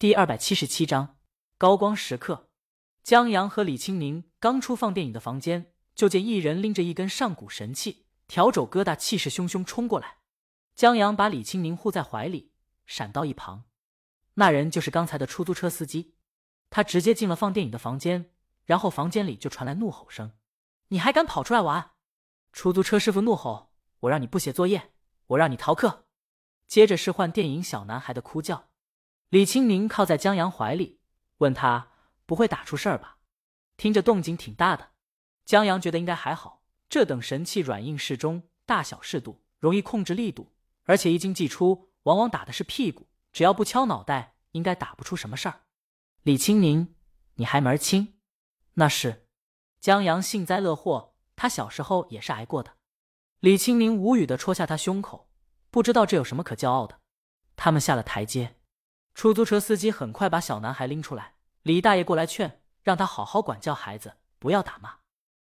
第二百七十七章高光时刻。江阳和李清明刚出放电影的房间，就见一人拎着一根上古神器，条肘疙瘩，气势汹汹冲过来。江阳把李清明护在怀里，闪到一旁。那人就是刚才的出租车司机。他直接进了放电影的房间，然后房间里就传来怒吼声：“你还敢跑出来玩！”出租车师傅怒吼：“我让你不写作业，我让你逃课！”接着是换电影小男孩的哭叫。李清明靠在江阳怀里，问他：“不会打出事儿吧？”听着动静挺大的，江阳觉得应该还好。这等神器软硬适中，大小适度，容易控制力度，而且一经祭出，往往打的是屁股。只要不敲脑袋，应该打不出什么事儿。李清明，你还门儿清？那是。江阳幸灾乐祸，他小时候也是挨过的。李清明无语的戳下他胸口，不知道这有什么可骄傲的。他们下了台阶。出租车司机很快把小男孩拎出来，李大爷过来劝，让他好好管教孩子，不要打骂。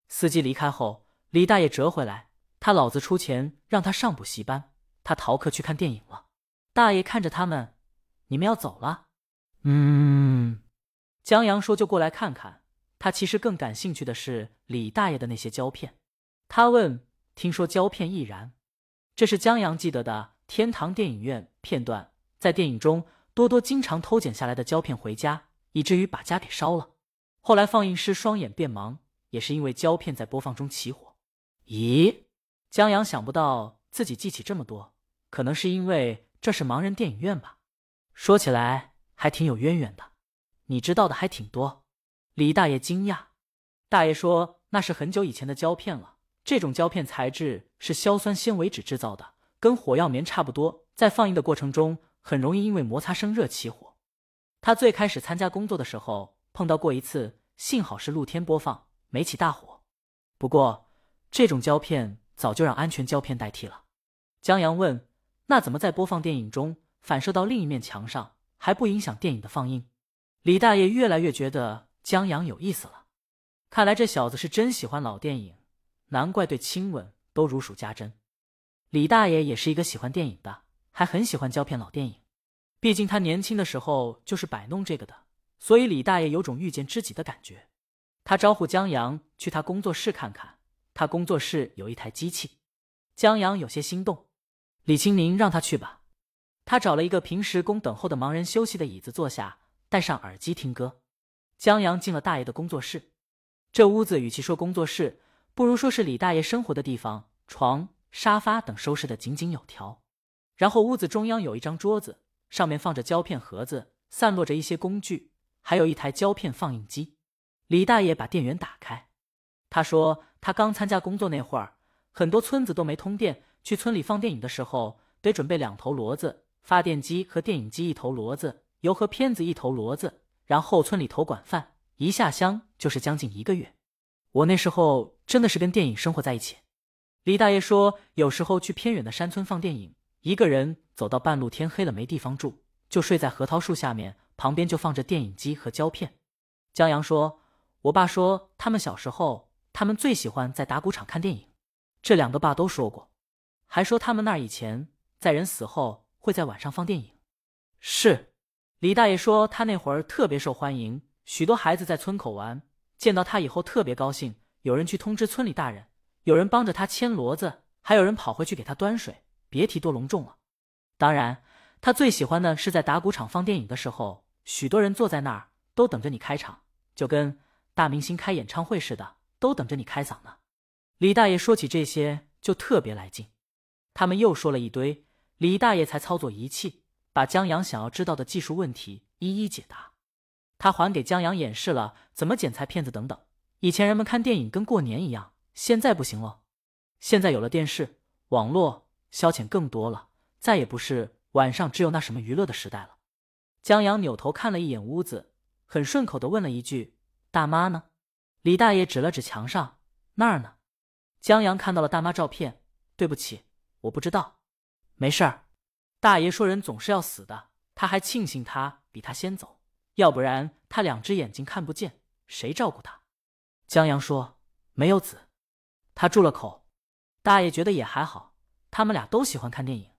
司机离开后，李大爷折回来，他老子出钱让他上补习班，他逃课去看电影了。大爷看着他们，你们要走了？嗯。江阳说就过来看看，他其实更感兴趣的是李大爷的那些胶片。他问，听说胶片易燃，这是江阳记得的天堂电影院片段，在电影中。多多经常偷剪下来的胶片回家，以至于把家给烧了。后来放映师双眼变盲，也是因为胶片在播放中起火。咦，江阳想不到自己记起这么多，可能是因为这是盲人电影院吧？说起来还挺有渊源的，你知道的还挺多。李大爷惊讶，大爷说那是很久以前的胶片了，这种胶片材质是硝酸纤维纸制造的，跟火药棉差不多，在放映的过程中。很容易因为摩擦生热起火。他最开始参加工作的时候碰到过一次，幸好是露天播放，没起大火。不过这种胶片早就让安全胶片代替了。江阳问：“那怎么在播放电影中反射到另一面墙上，还不影响电影的放映？”李大爷越来越觉得江阳有意思了。看来这小子是真喜欢老电影，难怪对亲吻都如数家珍。李大爷也是一个喜欢电影的。还很喜欢胶片老电影，毕竟他年轻的时候就是摆弄这个的，所以李大爷有种遇见知己的感觉。他招呼江阳去他工作室看看，他工作室有一台机器。江阳有些心动，李清宁让他去吧。他找了一个平时供等候的盲人休息的椅子坐下，戴上耳机听歌。江阳进了大爷的工作室，这屋子与其说工作室，不如说是李大爷生活的地方，床、沙发等收拾的井井有条。然后屋子中央有一张桌子，上面放着胶片盒子，散落着一些工具，还有一台胶片放映机。李大爷把电源打开，他说他刚参加工作那会儿，很多村子都没通电，去村里放电影的时候得准备两头骡子，发电机和电影机一头骡子，油和片子一头骡子，然后村里头管饭，一下乡就是将近一个月。我那时候真的是跟电影生活在一起。李大爷说，有时候去偏远的山村放电影。一个人走到半路，天黑了，没地方住，就睡在核桃树下面，旁边就放着电影机和胶片。江阳说：“我爸说，他们小时候，他们最喜欢在打谷场看电影。这两个爸都说过，还说他们那以前在人死后会在晚上放电影。”是，李大爷说他那会儿特别受欢迎，许多孩子在村口玩，见到他以后特别高兴，有人去通知村里大人，有人帮着他牵骡子，还有人跑回去给他端水。别提多隆重了。当然，他最喜欢的是在打鼓场放电影的时候，许多人坐在那儿都等着你开场，就跟大明星开演唱会似的，都等着你开嗓呢。李大爷说起这些就特别来劲。他们又说了一堆，李大爷才操作仪器，把江阳想要知道的技术问题一一解答。他还给江阳演示了怎么剪裁片子等等。以前人们看电影跟过年一样，现在不行了。现在有了电视、网络。消遣更多了，再也不是晚上只有那什么娱乐的时代了。江阳扭头看了一眼屋子，很顺口的问了一句：“大妈呢？”李大爷指了指墙上那儿呢。江阳看到了大妈照片，对不起，我不知道。没事儿，大爷说人总是要死的，他还庆幸他比他先走，要不然他两只眼睛看不见，谁照顾他？江阳说：“没有子。”他住了口，大爷觉得也还好。他们俩都喜欢看电影。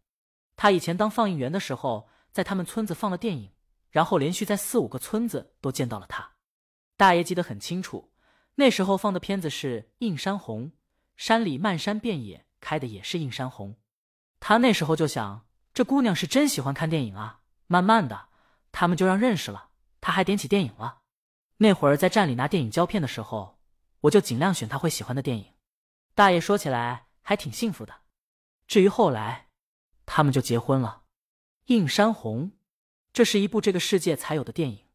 他以前当放映员的时候，在他们村子放了电影，然后连续在四五个村子都见到了他。大爷记得很清楚，那时候放的片子是《映山红》，山里漫山遍野开的也是映山红。他那时候就想，这姑娘是真喜欢看电影啊。慢慢的，他们就让认识了，他还点起电影了。那会儿在站里拿电影胶片的时候，我就尽量选他会喜欢的电影。大爷说起来还挺幸福的。至于后来，他们就结婚了。《映山红》，这是一部这个世界才有的电影。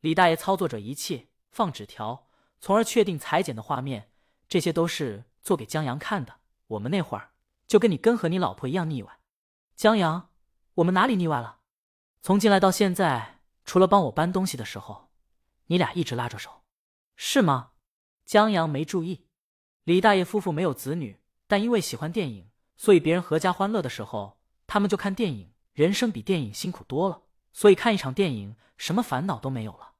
李大爷操作着仪器，放纸条，从而确定裁剪的画面。这些都是做给江阳看的。我们那会儿就跟你跟和你老婆一样腻歪。江阳，我们哪里腻歪了？从进来到现在，除了帮我搬东西的时候，你俩一直拉着手，是吗？江阳没注意。李大爷夫妇没有子女，但因为喜欢电影，所以别人阖家欢乐的时候，他们就看电影。人生比电影辛苦多了，所以看一场电影，什么烦恼都没有了。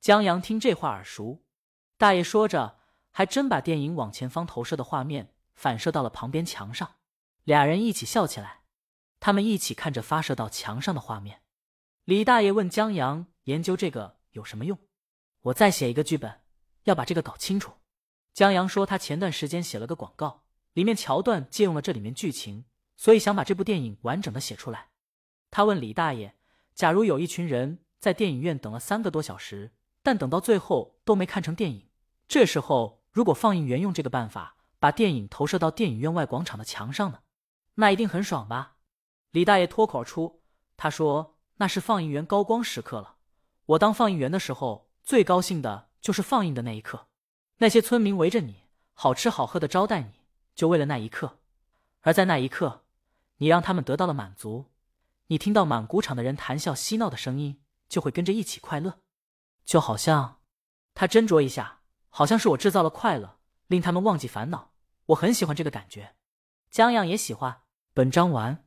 江阳听这话耳熟，大爷说着，还真把电影往前方投射的画面反射到了旁边墙上，俩人一起笑起来。他们一起看着发射到墙上的画面。李大爷问江阳：“研究这个有什么用？”我再写一个剧本，要把这个搞清楚。江阳说：“他前段时间写了个广告，里面桥段借用了这里面剧情，所以想把这部电影完整的写出来。”他问李大爷：“假如有一群人在电影院等了三个多小时，但等到最后都没看成电影，这时候如果放映员用这个办法把电影投射到电影院外广场的墙上呢？那一定很爽吧？”李大爷脱口而出：“他说那是放映员高光时刻了。我当放映员的时候，最高兴的就是放映的那一刻，那些村民围着你，好吃好喝的招待你，就为了那一刻。而在那一刻，你让他们得到了满足。”你听到满鼓场的人谈笑嬉闹的声音，就会跟着一起快乐，就好像他斟酌一下，好像是我制造了快乐，令他们忘记烦恼。我很喜欢这个感觉，江阳也喜欢。本章完。